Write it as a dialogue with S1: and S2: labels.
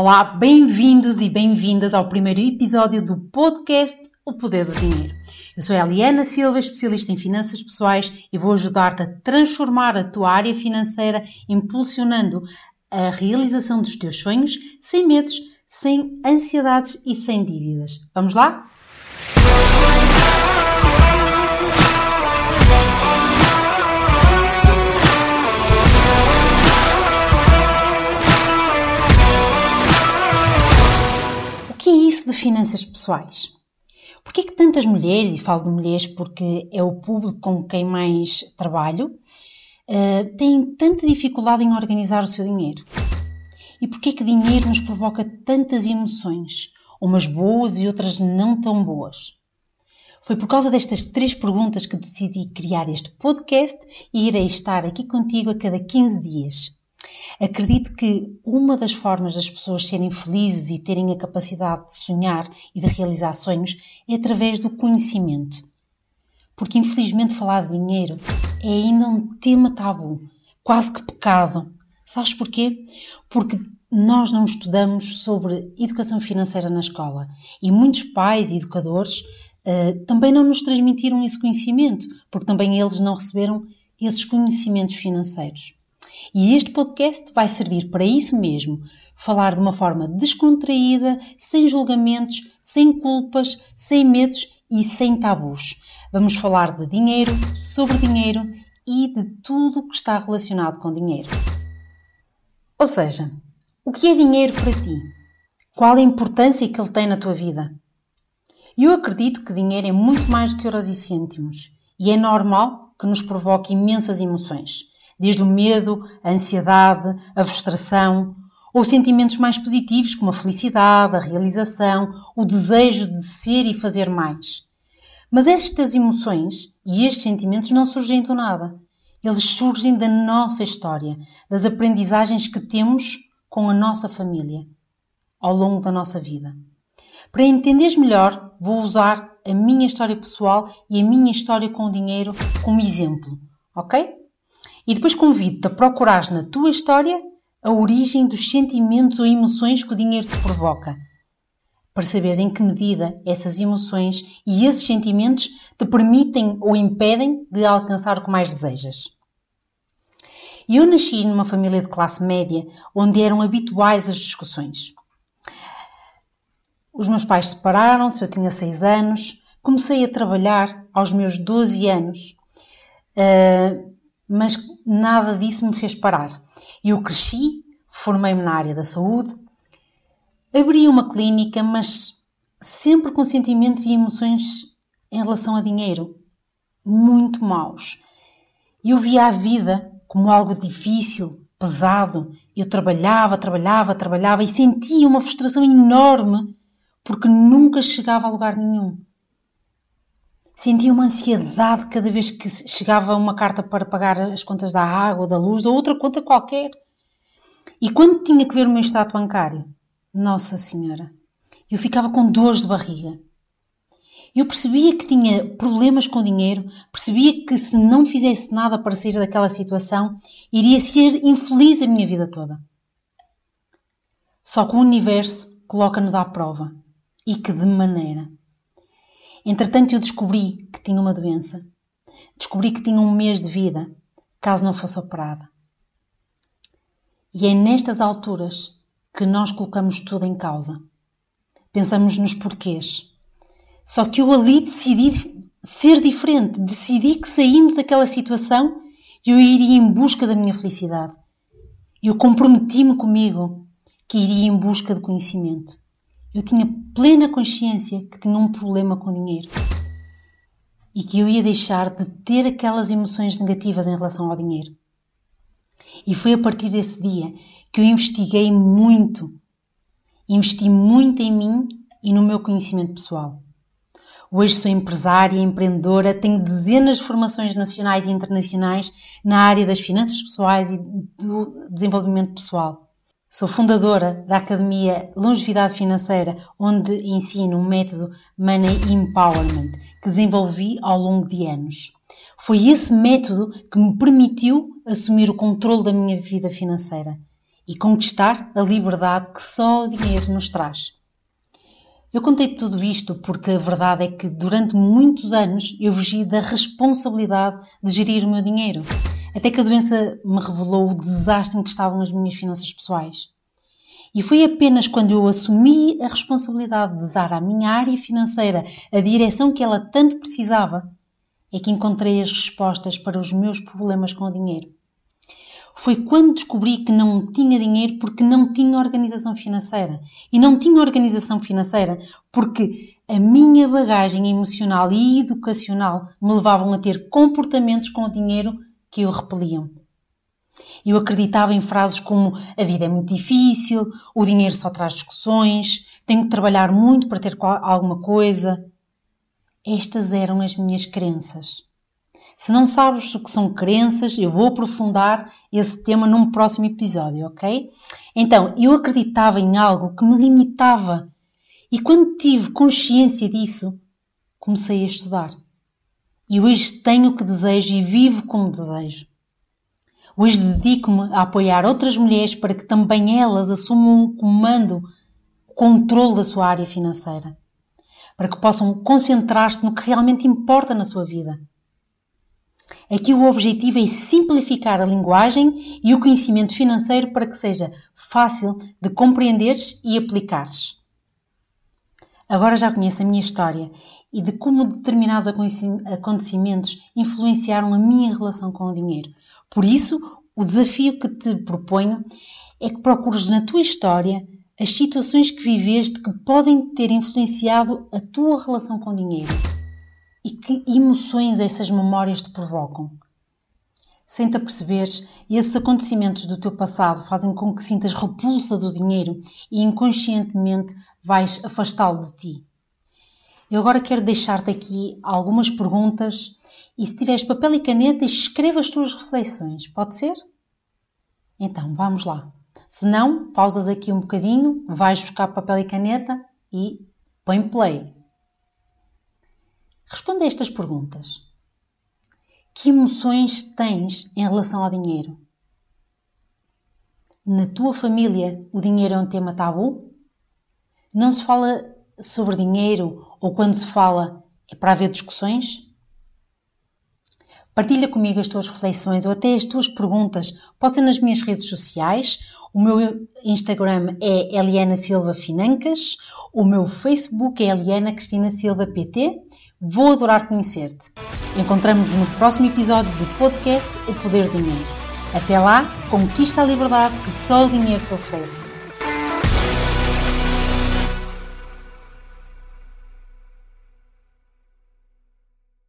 S1: Olá, bem-vindos e bem-vindas ao primeiro episódio do podcast O Poder do Dinheiro. Eu sou a Eliana Silva, especialista em finanças pessoais e vou ajudar-te a transformar a tua área financeira, impulsionando a realização dos teus sonhos sem medos, sem ansiedades e sem dívidas. Vamos lá? De finanças pessoais. Porquê que tantas mulheres, e falo de mulheres porque é o público com quem mais trabalho, uh, têm tanta dificuldade em organizar o seu dinheiro? E porquê que dinheiro nos provoca tantas emoções, umas boas e outras não tão boas? Foi por causa destas três perguntas que decidi criar este podcast e irei estar aqui contigo a cada 15 dias. Acredito que uma das formas das pessoas serem felizes e terem a capacidade de sonhar e de realizar sonhos é através do conhecimento. Porque infelizmente falar de dinheiro é ainda um tema tabu, quase que pecado. Sabes porquê? Porque nós não estudamos sobre educação financeira na escola e muitos pais e educadores uh, também não nos transmitiram esse conhecimento, porque também eles não receberam esses conhecimentos financeiros. E este podcast vai servir para isso mesmo: falar de uma forma descontraída, sem julgamentos, sem culpas, sem medos e sem tabus. Vamos falar de dinheiro, sobre dinheiro e de tudo o que está relacionado com dinheiro. Ou seja, o que é dinheiro para ti? Qual a importância que ele tem na tua vida? Eu acredito que dinheiro é muito mais do que euros e cêntimos e é normal que nos provoque imensas emoções desde o medo, a ansiedade, a frustração, ou sentimentos mais positivos como a felicidade, a realização, o desejo de ser e fazer mais. Mas estas emoções e estes sentimentos não surgem do nada. Eles surgem da nossa história, das aprendizagens que temos com a nossa família ao longo da nossa vida. Para entenderes melhor, vou usar a minha história pessoal e a minha história com o dinheiro como exemplo, ok? E depois convido-te a procurares na tua história a origem dos sentimentos ou emoções que o dinheiro te provoca. Para saberes em que medida essas emoções e esses sentimentos te permitem ou impedem de alcançar o que mais desejas. Eu nasci numa família de classe média onde eram habituais as discussões. Os meus pais separaram-se, eu tinha 6 anos, comecei a trabalhar aos meus 12 anos. Uh, mas nada disso me fez parar. Eu cresci, formei-me na área da saúde, abri uma clínica, mas sempre com sentimentos e emoções em relação a dinheiro muito maus. Eu via a vida como algo difícil, pesado. Eu trabalhava, trabalhava, trabalhava e sentia uma frustração enorme porque nunca chegava a lugar nenhum. Sentia uma ansiedade cada vez que chegava uma carta para pagar as contas da água, da luz ou outra conta qualquer. E quando tinha que ver o meu extrato bancário, Nossa Senhora, eu ficava com dores de barriga. Eu percebia que tinha problemas com dinheiro, percebia que se não fizesse nada para sair daquela situação, iria ser infeliz a minha vida toda. Só que o universo coloca-nos à prova. E que de maneira? Entretanto, eu descobri que tinha uma doença. Descobri que tinha um mês de vida, caso não fosse operada. E é nestas alturas que nós colocamos tudo em causa. Pensamos nos porquês. Só que eu ali decidi ser diferente. Decidi que saindo daquela situação eu iria em busca da minha felicidade. Eu comprometi-me comigo que iria em busca de conhecimento. Eu tinha plena consciência que tinha um problema com dinheiro e que eu ia deixar de ter aquelas emoções negativas em relação ao dinheiro. E foi a partir desse dia que eu investiguei muito, investi muito em mim e no meu conhecimento pessoal. Hoje sou empresária, empreendedora, tenho dezenas de formações nacionais e internacionais na área das finanças pessoais e do desenvolvimento pessoal. Sou fundadora da Academia Longevidade Financeira, onde ensino o método Money Empowerment, que desenvolvi ao longo de anos. Foi esse método que me permitiu assumir o controle da minha vida financeira e conquistar a liberdade que só o dinheiro nos traz. Eu contei tudo isto porque a verdade é que durante muitos anos eu fugi da responsabilidade de gerir o meu dinheiro, até que a doença me revelou o desastre em que estavam as minhas finanças pessoais. E foi apenas quando eu assumi a responsabilidade de dar à minha área financeira a direção que ela tanto precisava, é que encontrei as respostas para os meus problemas com o dinheiro. Foi quando descobri que não tinha dinheiro porque não tinha organização financeira. E não tinha organização financeira porque a minha bagagem emocional e educacional me levavam a ter comportamentos com o dinheiro que o repeliam. Eu acreditava em frases como a vida é muito difícil, o dinheiro só traz discussões, tenho que trabalhar muito para ter alguma coisa. Estas eram as minhas crenças. Se não sabes o que são crenças, eu vou aprofundar esse tema num próximo episódio, ok? Então, eu acreditava em algo que me limitava e quando tive consciência disso, comecei a estudar. E hoje tenho o que desejo e vivo como desejo. Hoje dedico-me a apoiar outras mulheres para que também elas assumam um comando, o controle da sua área financeira, para que possam concentrar-se no que realmente importa na sua vida. Aqui o objetivo é simplificar a linguagem e o conhecimento financeiro para que seja fácil de compreenderes e aplicares. Agora já conheço a minha história e de como determinados acontecimentos influenciaram a minha relação com o dinheiro. Por isso, o desafio que te proponho é que procures na tua história as situações que viveste que podem ter influenciado a tua relação com o dinheiro e que emoções essas memórias te provocam. Sem te aperceberes, esses acontecimentos do teu passado fazem com que sintas repulsa do dinheiro e inconscientemente vais afastá-lo de ti. Eu agora quero deixar-te aqui algumas perguntas e se tiveres papel e caneta, escreva as tuas reflexões. Pode ser? Então, vamos lá. Se não, pausas aqui um bocadinho, vais buscar papel e caneta e põe play. Responde a estas perguntas. Que emoções tens em relação ao dinheiro? Na tua família, o dinheiro é um tema tabu? Não se fala sobre dinheiro ou quando se fala é para haver discussões? Partilha comigo as tuas reflexões ou até as tuas perguntas. Pode ser nas minhas redes sociais. O meu Instagram é Eliana Silva Financas. O meu Facebook é Eliana Cristina Silva PT. Vou adorar conhecer-te. Encontramos-nos no próximo episódio do podcast O Poder do Dinheiro. Até lá, conquista a liberdade que só o dinheiro te oferece.